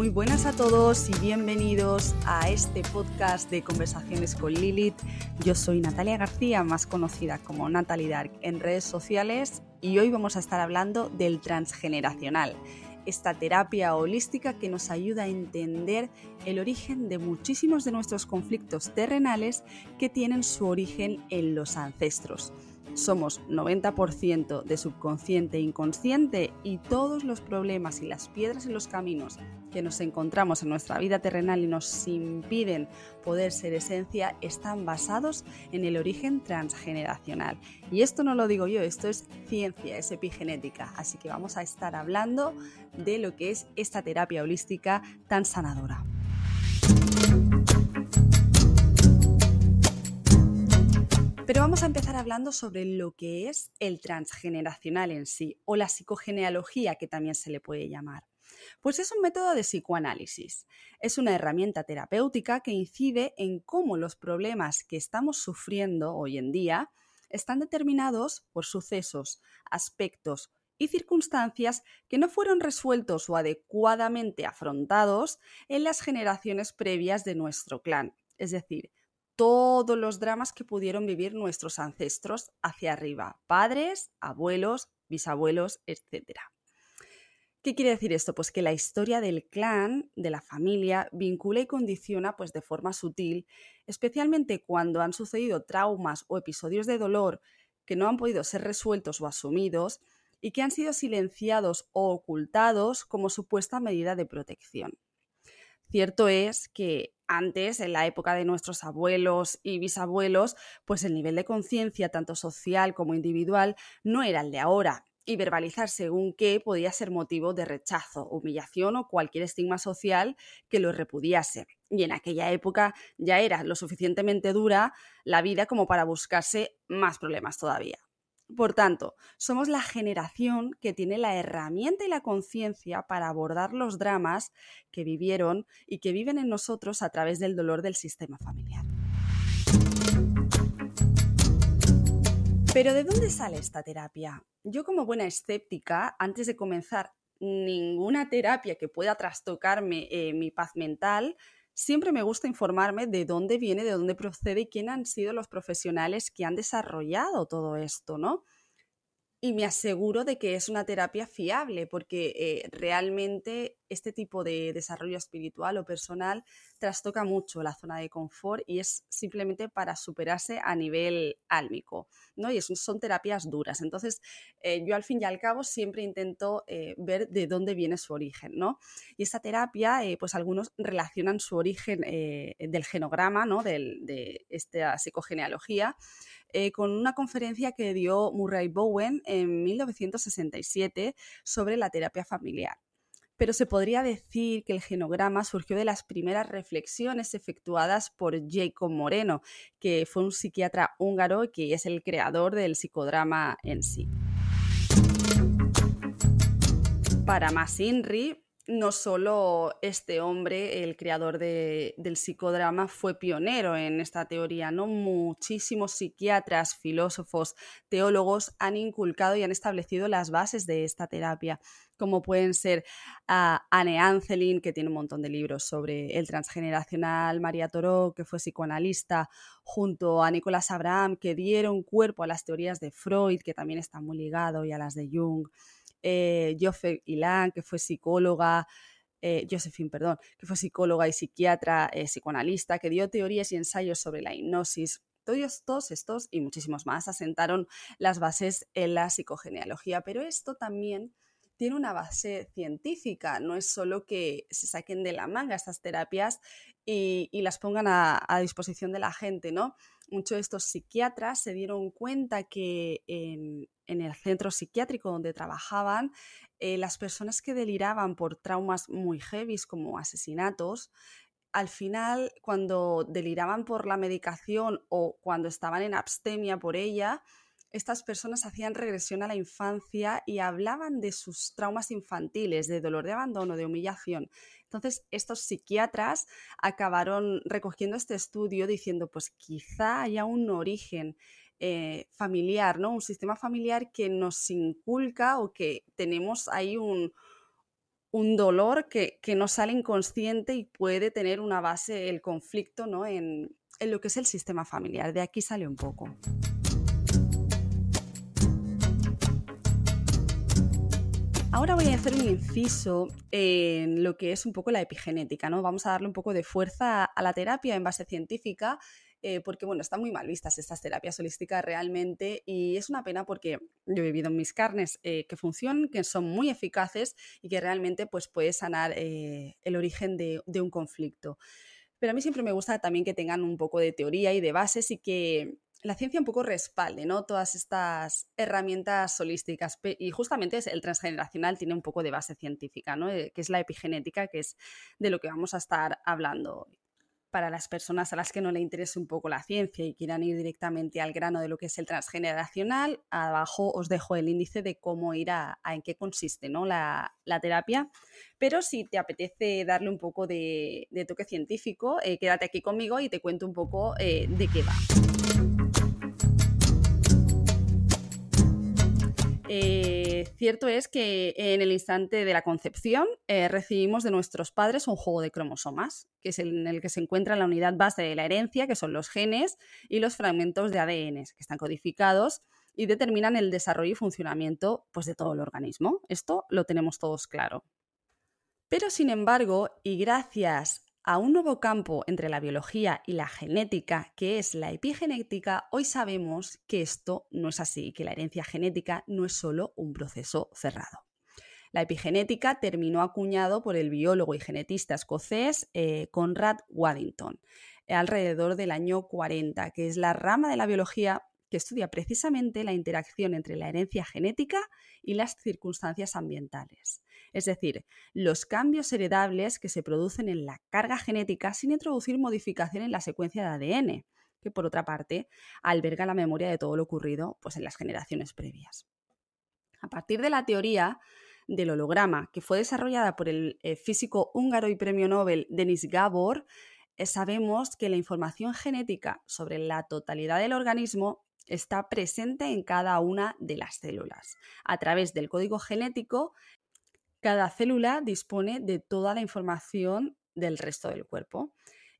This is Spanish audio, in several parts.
Muy buenas a todos y bienvenidos a este podcast de Conversaciones con Lilith. Yo soy Natalia García, más conocida como Natalie Dark en redes sociales y hoy vamos a estar hablando del transgeneracional, esta terapia holística que nos ayuda a entender el origen de muchísimos de nuestros conflictos terrenales que tienen su origen en los ancestros somos 90% de subconsciente e inconsciente y todos los problemas y las piedras en los caminos que nos encontramos en nuestra vida terrenal y nos impiden poder ser esencia están basados en el origen transgeneracional. Y esto no lo digo yo, esto es ciencia, es epigenética. Así que vamos a estar hablando de lo que es esta terapia holística tan sanadora. Pero vamos a empezar hablando sobre lo que es el transgeneracional en sí, o la psicogenealogía que también se le puede llamar. Pues es un método de psicoanálisis. Es una herramienta terapéutica que incide en cómo los problemas que estamos sufriendo hoy en día están determinados por sucesos, aspectos y circunstancias que no fueron resueltos o adecuadamente afrontados en las generaciones previas de nuestro clan. Es decir, todos los dramas que pudieron vivir nuestros ancestros hacia arriba, padres, abuelos, bisabuelos, etc. ¿Qué quiere decir esto? Pues que la historia del clan, de la familia, vincula y condiciona pues de forma sutil, especialmente cuando han sucedido traumas o episodios de dolor que no han podido ser resueltos o asumidos y que han sido silenciados o ocultados como supuesta medida de protección. Cierto es que antes, en la época de nuestros abuelos y bisabuelos, pues el nivel de conciencia, tanto social como individual, no era el de ahora. Y verbalizar según qué podía ser motivo de rechazo, humillación o cualquier estigma social que lo repudiase. Y en aquella época ya era lo suficientemente dura la vida como para buscarse más problemas todavía. Por tanto, somos la generación que tiene la herramienta y la conciencia para abordar los dramas que vivieron y que viven en nosotros a través del dolor del sistema familiar. Pero ¿de dónde sale esta terapia? Yo como buena escéptica, antes de comenzar ninguna terapia que pueda trastocarme eh, mi paz mental, siempre me gusta informarme de dónde viene, de dónde procede y quién han sido los profesionales que han desarrollado todo esto, ¿no? Y me aseguro de que es una terapia fiable, porque eh, realmente este tipo de desarrollo espiritual o personal trastoca mucho la zona de confort y es simplemente para superarse a nivel álmico, ¿no? Y son terapias duras. Entonces, eh, yo al fin y al cabo siempre intento eh, ver de dónde viene su origen, ¿no? Y esta terapia, pues algunos relacionan su origen del genograma, ¿no? de esta psicogenealogía, eh, con una conferencia que dio Murray Bowen en 1967 sobre la terapia familiar. Pero se podría decir que el genograma surgió de las primeras reflexiones efectuadas por Jacob Moreno, que fue un psiquiatra húngaro y que es el creador del psicodrama en sí. Para Masinri, no solo este hombre, el creador del psicodrama, fue pionero en esta teoría, ¿no? Muchísimos psiquiatras, filósofos, teólogos han inculcado y han establecido las bases de esta terapia, como pueden ser ah, Anne Ancelin, que tiene un montón de libros sobre el transgeneracional, María Toró, que fue psicoanalista, junto a Nicolás Abraham, que dieron cuerpo a las teorías de Freud, que también está muy ligado, y a las de Jung eh, Ilan, que fue psicóloga, eh, Josephine, perdón, que fue psicóloga y psiquiatra, eh, psicoanalista, que dio teorías y ensayos sobre la hipnosis. Todos, todos estos y muchísimos más asentaron las bases en la psicogenealogía, pero esto también tiene una base científica, no es solo que se saquen de la manga estas terapias y, las pongan a, disposición de la gente, ¿no? Muchos de estos psiquiatras se dieron cuenta que en, el centro psiquiátrico donde trabajaban, eh, las personas que deliraban por traumas muy heavy como asesinatos, al final, cuando deliraban por la medicación o cuando estaban en abstemia por ella, estas personas hacían regresión a la infancia y hablaban de sus traumas infantiles, de dolor de abandono, de humillación. Entonces, estos psiquiatras acabaron recogiendo este estudio diciendo, pues quizá haya un origen eh, familiar, ¿no? Un sistema familiar que nos inculca o que tenemos ahí un, un dolor que, no sale inconsciente y puede tener una base el conflicto ¿no? en, en lo que es el sistema familiar. De aquí sale un poco. Ahora voy a hacer un inciso en lo que es un poco la epigenética, ¿no? Vamos a darle un poco de fuerza a la terapia en base científica, eh, porque bueno, están muy mal vistas estas terapias holísticas realmente y es una pena porque yo he vivido en mis carnes eh, que funcionan, que son muy eficaces y que realmente pues puede sanar eh, el origen de, de un conflicto. Pero a mí siempre me gusta también que tengan un poco de teoría y de bases y que la ciencia un poco respalde, ¿no? Todas estas herramientas holísticas. Y justamente el transgeneracional tiene un poco de base científica, ¿no? Eh, que es la epigenética, que es de lo que vamos a estar hablando hoy. Para las personas a las que no le interese un poco la ciencia y quieran ir directamente al grano de lo que es el transgeneracional, abajo os dejo el índice de cómo ir a, en qué consiste ¿no? la, terapia. Pero si te apetece darle un poco de, toque científico, eh, quédate aquí conmigo y te cuento un poco eh, de qué va. Eh, cierto es que en el instante de la concepción eh, recibimos de nuestros padres un juego de cromosomas, que es en el que se encuentra la unidad base de la herencia, que son los genes, y los fragmentos de ADN, que están codificados y determinan el desarrollo y funcionamiento pues, de todo el organismo. Esto lo tenemos todos claro. Pero sin embargo, y gracias a un nuevo campo entre la biología y la genética, que es la epigenética, hoy sabemos que esto no es así, que la herencia genética no es solo un proceso cerrado. La epigenética terminó acuñado por el biólogo y genetista escocés eh, Conrad Waddington alrededor del año 40, que es la rama de la biología que estudia precisamente la interacción entre la herencia genética y las circunstancias ambientales es decir, los cambios heredables que se producen en la carga genética sin introducir modificación en la secuencia de ADN, que por otra parte alberga la memoria de todo lo ocurrido pues, en las generaciones previas. A partir de la teoría del holograma, que fue desarrollada por el eh, físico húngaro y premio Nobel Denis Gabor, eh, sabemos que la información genética sobre la totalidad del organismo está presente en cada una de las células. A través del código genético cada célula dispone de toda la información del resto del cuerpo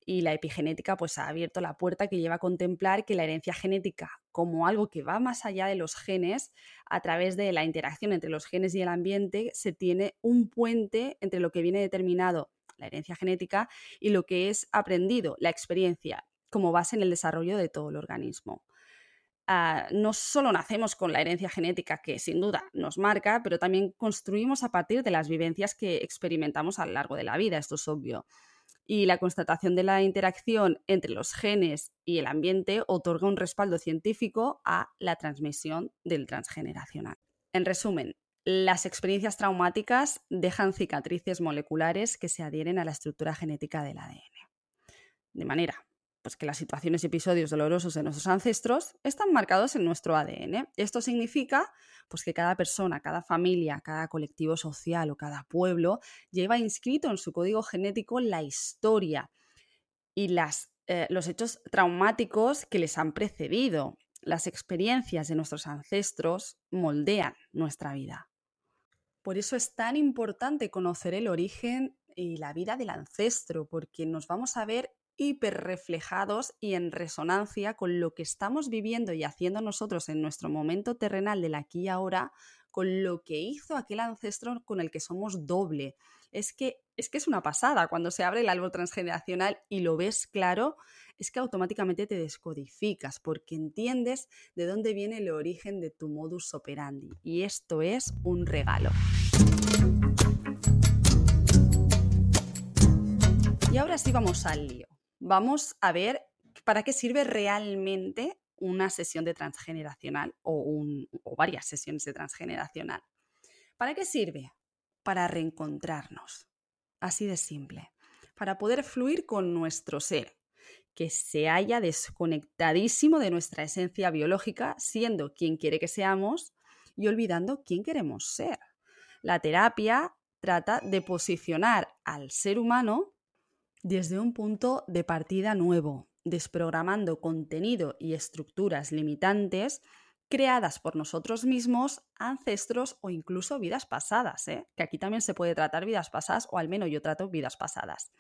y la epigenética pues ha abierto la puerta que lleva a contemplar que la herencia genética como algo que va más allá de los genes, a través de la interacción entre los genes y el ambiente, se tiene un puente entre lo que viene determinado, la herencia genética, y lo que es aprendido, la experiencia, como base en el desarrollo de todo el organismo. Ah, no solo nacemos con la herencia genética que sin duda nos marca, pero también construimos a partir de las vivencias que experimentamos a lo largo de la vida, esto es obvio. Y la constatación de la interacción entre los genes y el ambiente otorga un respaldo científico a la transmisión del transgeneracional. En resumen, las experiencias traumáticas dejan cicatrices moleculares que se adhieren a la estructura genética del ADN. De manera pues que las situaciones y episodios dolorosos de nuestros ancestros están marcados en nuestro ADN. Esto significa pues, que cada persona, cada familia, cada colectivo social o cada pueblo lleva inscrito en su código genético la historia y las, eh, los hechos traumáticos que les han precedido. Las experiencias de nuestros ancestros moldean nuestra vida. Por eso es tan importante conocer el origen y la vida del ancestro, porque nos vamos a ver hiperreflejados y en resonancia con lo que estamos viviendo y haciendo nosotros en nuestro momento terrenal del aquí y ahora, con lo que hizo aquel ancestro con el que somos doble. Es que es que es una pasada cuando se abre el árbol transgeneracional y lo ves claro, es que automáticamente te descodificas porque entiendes de dónde viene el origen de tu modus operandi y esto es un regalo. Y ahora sí vamos al lío vamos a ver para qué sirve realmente una sesión de transgeneracional o, varias sesiones de transgeneracional. ¿Para qué sirve? Para reencontrarnos. Así de simple. Para poder fluir con nuestro ser, que se haya desconectadísimo de nuestra esencia biológica, siendo quien quiere que seamos y olvidando quién queremos ser. La terapia trata de posicionar al ser humano desde un punto de partida nuevo, desprogramando contenido y estructuras limitantes creadas por nosotros mismos, ancestros o incluso vidas pasadas, ¿eh? que aquí también se puede tratar vidas pasadas, o al menos yo trato vidas pasadas,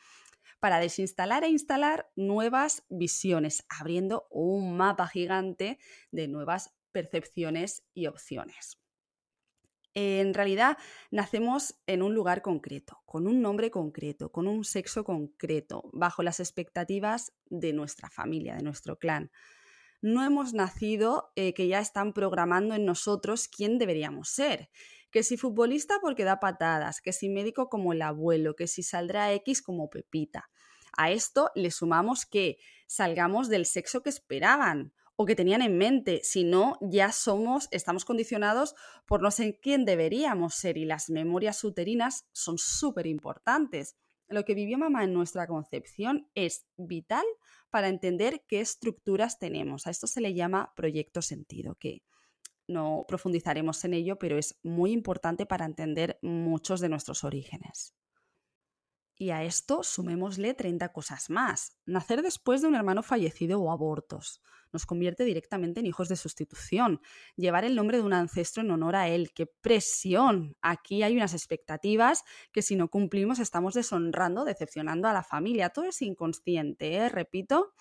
para desinstalar e instalar nuevas visiones, abriendo un mapa gigante de nuevas percepciones y opciones. En realidad, nacemos en un lugar concreto, con un nombre concreto, con un sexo concreto, bajo las expectativas de nuestra familia, de nuestro clan no hemos nacido eh, que ya están programando en nosotros quién deberíamos ser. Que si futbolista porque da patadas, que si médico como el abuelo, que si saldrá X como Pepita. A esto le sumamos que salgamos del sexo que esperaban o que tenían en mente, si no, ya somos, estamos condicionados por no ser quién deberíamos ser y las memorias uterinas son súper importantes. Lo que vivió mamá en nuestra concepción es vital para entender qué estructuras tenemos. A esto se le llama proyecto sentido, que no profundizaremos en ello, pero es muy importante para entender muchos de nuestros orígenes. Y a esto sumémosle 30 cosas más. Nacer después de un hermano fallecido o abortos nos convierte directamente en hijos de sustitución. Llevar el nombre de un ancestro en honor a él. ¡Qué presión! Aquí hay unas expectativas que si no cumplimos estamos deshonrando, decepcionando a la familia. Todo es inconsciente, ¿eh? repito.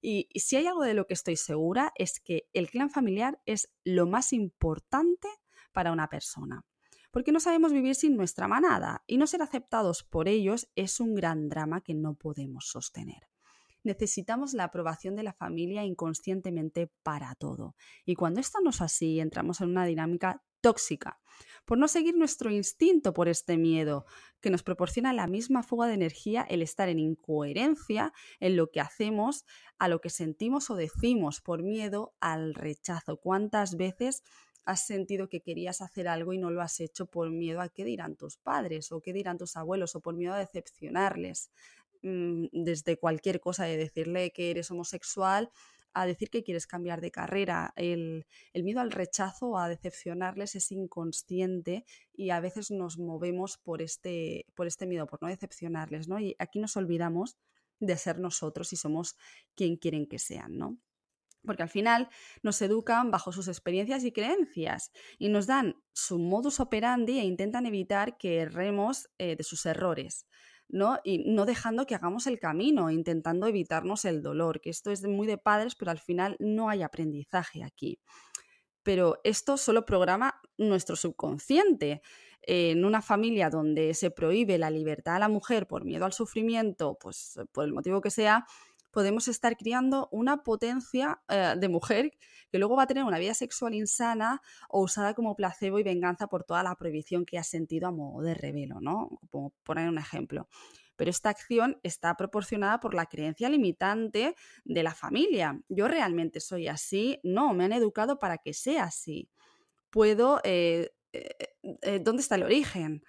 Y, y si hay algo de lo que estoy segura es que el clan familiar es lo más importante para una persona porque no sabemos vivir sin nuestra manada y no ser aceptados por ellos es un gran drama que no podemos sostener. Necesitamos la aprobación de la familia inconscientemente para todo. Y cuando esto no es así, entramos en una dinámica tóxica, por no seguir nuestro instinto por este miedo, que nos proporciona la misma fuga de energía el estar en incoherencia en lo que hacemos, a lo que sentimos o decimos por miedo al rechazo. ¿Cuántas veces has sentido que querías hacer algo y no lo has hecho por miedo a qué dirán tus padres o qué dirán tus abuelos o por miedo a decepcionarles. Mm, desde cualquier cosa de decirle que eres homosexual a decir que quieres cambiar de carrera. El, el, miedo al rechazo a decepcionarles es inconsciente y a veces nos movemos por este, por este miedo, por no decepcionarles, ¿no? Y aquí nos olvidamos de ser nosotros y somos quien quieren que sean, ¿no? porque al final nos educan bajo sus experiencias y creencias y nos dan su modus operandi e intentan evitar que erremos eh, de sus errores. ¿No? Y no dejando que hagamos el camino, intentando evitarnos el dolor, que esto es muy de padres, pero al final no hay aprendizaje aquí. Pero esto solo programa nuestro subconsciente. En una familia donde se prohíbe la libertad a la mujer por miedo al sufrimiento, pues por el motivo que sea, podemos estar criando una potencia eh, de mujer que luego va a tener una vida sexual insana o usada como placebo y venganza por toda la prohibición que ha sentido a modo de revelo, ¿no? Como poner un ejemplo. Pero esta acción está proporcionada por la creencia limitante de la familia. Yo realmente soy así, no, me han educado para que sea así. Puedo, eh, eh, ¿dónde está el origen?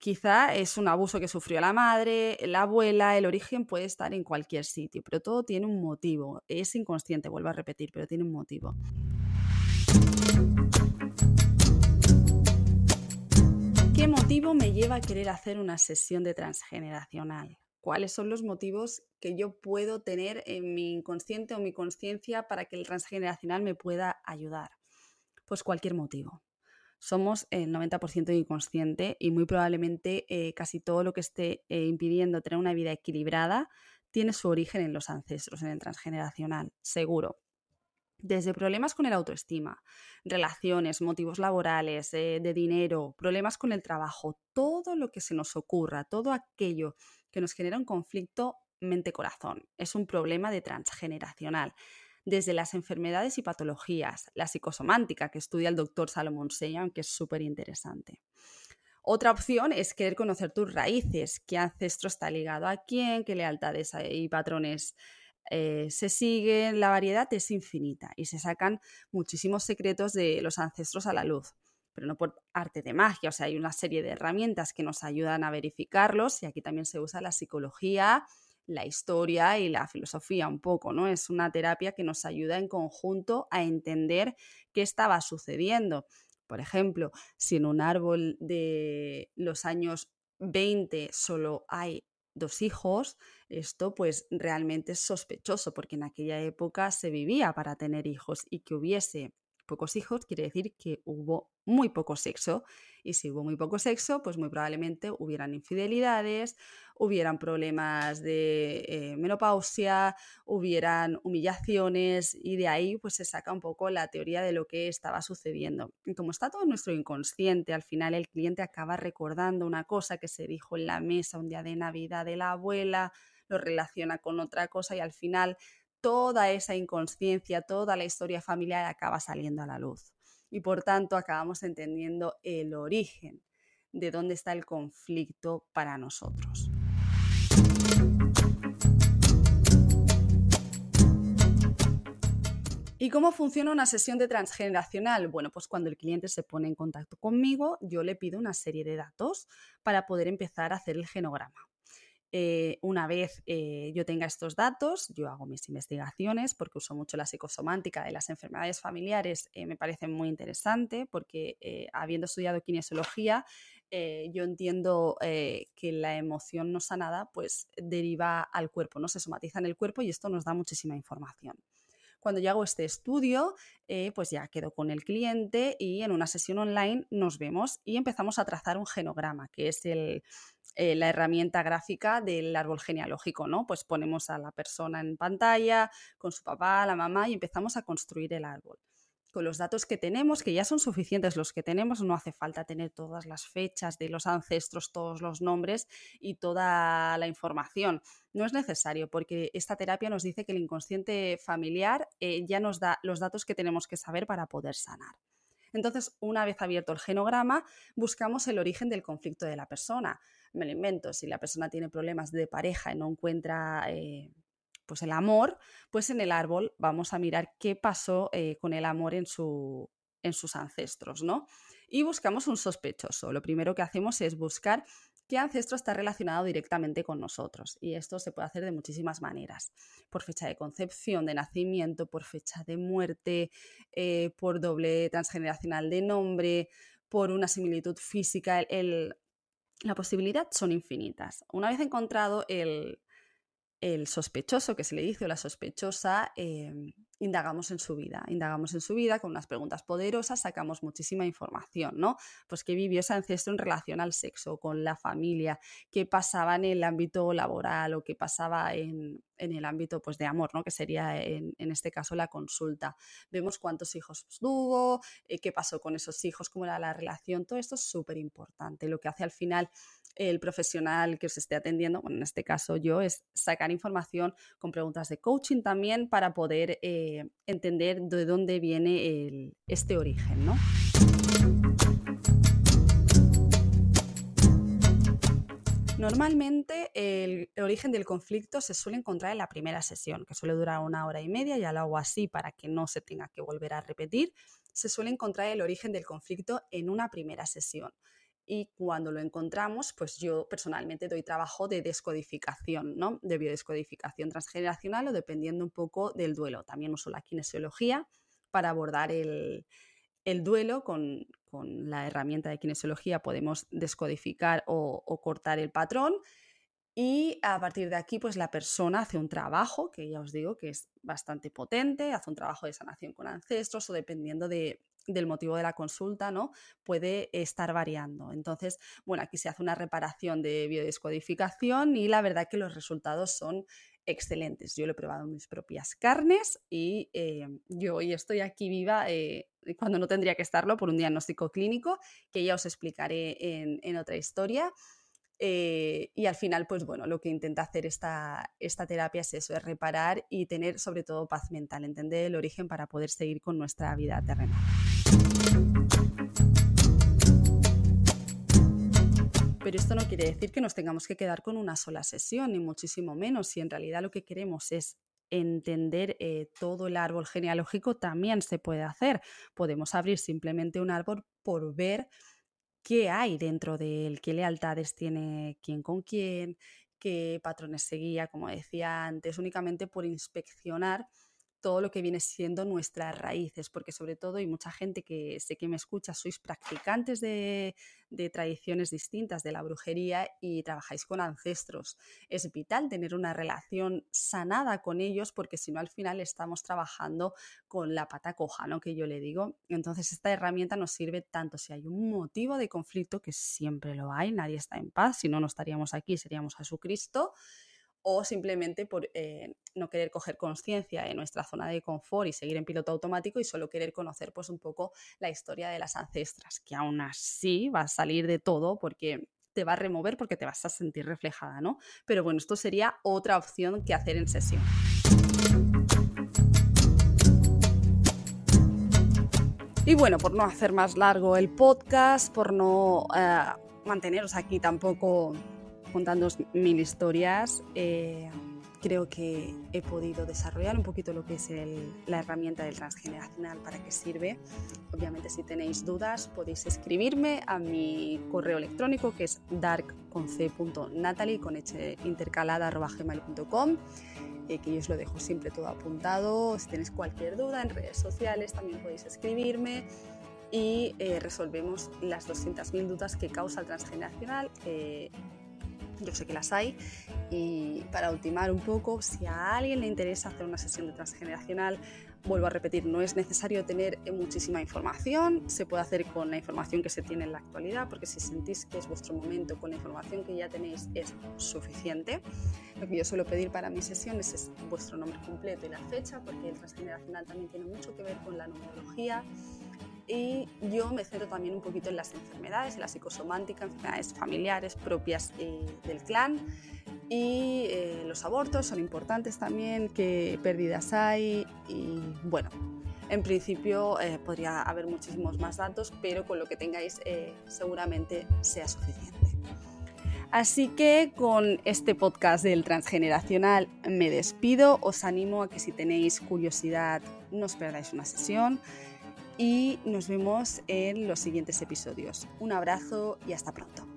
Quizá es un abuso que sufrió la madre, la abuela, el origen puede estar en cualquier sitio, pero todo tiene un motivo. Es inconsciente, vuelvo a repetir, pero tiene un motivo. ¿Qué motivo me lleva a querer hacer una sesión de transgeneracional? ¿Cuáles son los motivos que yo puedo tener en mi inconsciente o mi conciencia para que el transgeneracional me pueda ayudar? Pues cualquier motivo somos el 90% inconsciente y muy probablemente eh, casi todo lo que esté eh, impidiendo tener una vida equilibrada tiene su origen en los ancestros, en el transgeneracional, seguro. Desde problemas con el autoestima, relaciones, motivos laborales, eh, de dinero, problemas con el trabajo, todo lo que se nos ocurra, todo aquello que nos genera un conflicto mente-corazón, es un problema de transgeneracional desde las enfermedades y patologías, la psicosomántica que estudia el doctor Salomon Seyan, que es súper interesante. Otra opción es querer conocer tus raíces, qué ancestro está ligado a quién, qué lealtades y patrones eh, se siguen, la variedad es infinita y se sacan muchísimos secretos de los ancestros a la luz, pero no por arte de magia, o sea, hay una serie de herramientas que nos ayudan a verificarlos y aquí también se usa la psicología, la historia y la filosofía un poco, ¿no? Es una terapia que nos ayuda en conjunto a entender qué estaba sucediendo. Por ejemplo, si en un árbol de los años 20 solo hay dos hijos, esto pues realmente es sospechoso porque en aquella época se vivía para tener hijos y que hubiese pocos hijos quiere decir que hubo muy poco sexo. Y si hubo muy poco sexo, pues muy probablemente hubieran infidelidades, hubieran problemas de eh, menopausia, hubieran humillaciones y de ahí pues se saca un poco la teoría de lo que estaba sucediendo. Y como está todo nuestro inconsciente, al final el cliente acaba recordando una cosa que se dijo en la mesa un día de Navidad de la abuela, lo relaciona con otra cosa y al final toda esa inconsciencia, toda la historia familiar acaba saliendo a la luz. Y por tanto acabamos entendiendo el origen de dónde está el conflicto para nosotros. ¿Y cómo funciona una sesión de transgeneracional? Bueno, pues cuando el cliente se pone en contacto conmigo, yo le pido una serie de datos para poder empezar a hacer el genograma. Eh, una vez eh, yo tenga estos datos, yo hago mis investigaciones porque uso mucho la psicosomántica de las enfermedades familiares, eh, me parece muy interesante porque habiendo estudiado kinesiología, yo entiendo que la emoción no sanada pues deriva al cuerpo, no se somatiza en el cuerpo y esto nos da muchísima información. Cuando yo hago este estudio, pues ya quedo con el cliente y en una sesión online nos vemos y empezamos a trazar un genograma, que es el, eh, la herramienta gráfica del árbol genealógico, ¿no? Pues ponemos a la persona en pantalla con su papá, la mamá y empezamos a construir el árbol. Con los datos que tenemos, que ya son suficientes los que tenemos, no hace falta tener todas las fechas de los ancestros, todos los nombres y toda la información. No es necesario porque esta terapia nos dice que el inconsciente familiar eh, ya nos da los datos que tenemos que saber para poder sanar. Entonces, una vez abierto el genograma, buscamos el origen del conflicto de la persona me lo invento, si la persona tiene problemas de pareja y no encuentra eh, pues el amor, pues en el árbol vamos a mirar qué pasó eh, con el amor en, su, en sus ancestros, ¿no? Y buscamos un sospechoso. Lo primero que hacemos es buscar qué ancestro está relacionado directamente con nosotros. Y esto se puede hacer de muchísimas maneras. Por fecha de concepción, de nacimiento, por fecha de muerte, eh, por doble transgeneracional de nombre, por una similitud física. La posibilidad son infinitas. Una vez encontrado el, el sospechoso, que se le dice, o la sospechosa, em, indagamos en su vida. Indagamos en su vida con unas preguntas poderosas, sacamos muchísima información, ¿no? Pues qué vivió ese ancestro en relación al sexo, con la familia, qué pasaba en el ámbito laboral o qué pasaba en, el ámbito pues, de amor, ¿no? Que sería en, este caso la consulta. Vemos cuántos hijos tuvo, eh, qué pasó con esos hijos, cómo era la relación, todo esto es súper importante. Lo que hace al final el profesional que os esté atendiendo, bueno, en este caso yo, es sacar información con preguntas de coaching también para poder eh, entender de dónde viene este origen, ¿no? Normalmente el origen del conflicto se suele encontrar en la primera sesión, que suele durar una hora y media, ya lo hago así para que no se tenga que volver a repetir. Se suele encontrar el origen del conflicto en una primera sesión y cuando lo encontramos, pues yo personalmente doy trabajo de descodificación, ¿no? De biodescodificación transgeneracional o dependiendo un poco del duelo. También uso la kinesiología para abordar el, duelo con, la herramienta de kinesiología podemos descodificar o, cortar el patrón y a partir de aquí pues la persona hace un trabajo que ya os digo que es bastante potente, hace un trabajo de sanación con ancestros o dependiendo de, del motivo de la consulta, ¿no? Puede estar variando. Entonces, bueno, aquí se hace una reparación de biodescodificación y la verdad que los resultados son excelentes. Yo lo he probado en mis propias carnes y eh, yo hoy estoy aquí viva eh, cuando no tendría que estarlo por un diagnóstico clínico que ya os explicaré en otra historia. Eh, y al final, pues bueno, lo que intenta hacer esta, esta terapia es eso, es reparar y tener sobre todo paz mental, entender el origen para poder seguir con nuestra vida terrenal. Pero esto no quiere decir que nos tengamos que quedar con una sola sesión, ni muchísimo menos. Si en realidad lo que queremos es entender eh, todo el árbol genealógico, también se puede hacer. Podemos abrir simplemente un árbol por ver qué hay dentro de él, qué lealtades tiene quién con quién, qué patrones seguía, como decía antes, únicamente por inspeccionar todo lo que viene siendo nuestras raíces, porque sobre todo, y mucha gente que sé que me escucha, sois practicantes de, tradiciones distintas de la brujería y trabajáis con ancestros. Es vital tener una relación sanada con ellos, porque si no, al final estamos trabajando con la pata coja, ¿no? Que yo le digo. Entonces, esta herramienta nos sirve tanto si hay un motivo de conflicto, que siempre lo hay, nadie está en paz, si no, no estaríamos aquí, seríamos Jesucristo o simplemente por eh, no querer coger conciencia de nuestra zona de confort y seguir en piloto automático y solo querer conocer pues un poco la historia de las ancestras, que aún así va a salir de todo porque te va a remover porque te vas a sentir reflejada, ¿no? Pero bueno, esto sería otra opción que hacer en sesión. Y bueno, por no hacer más largo el podcast, por no eh, manteneros aquí tampoco contando mil historias, eh, creo que he podido desarrollar un poquito lo que es la herramienta del transgeneracional, para qué sirve. Obviamente si tenéis dudas podéis escribirme a mi correo electrónico que es dark.natalie con intercalada.gmail.com eh, que yo os lo dejo siempre todo apuntado. Si tenéis cualquier duda en redes sociales también podéis escribirme y eh, resolvemos las 200.000 dudas que causa el transgeneracional yo sé que las hay. Y para ultimar un poco, si a alguien le interesa hacer una sesión de transgeneracional, vuelvo a repetir, no es necesario tener muchísima información, se puede hacer con la información que se tiene en la actualidad, porque si sentís que es vuestro momento con la información que ya tenéis es suficiente. Lo que yo suelo pedir para mis sesiones es vuestro nombre completo y la fecha, porque el transgeneracional también tiene mucho que ver con la numerología y yo me centro también un poquito en las enfermedades, en la psicosomántica, enfermedades familiares propias eh, del clan. Y eh, los abortos son importantes también, qué pérdidas hay y bueno, en principio eh, podría haber muchísimos más datos, pero con lo que tengáis seguramente sea suficiente. Así que con este podcast del transgeneracional me despido, os animo a que si tenéis curiosidad no os perdáis una sesión y nos vemos en los siguientes episodios. Un abrazo y hasta pronto.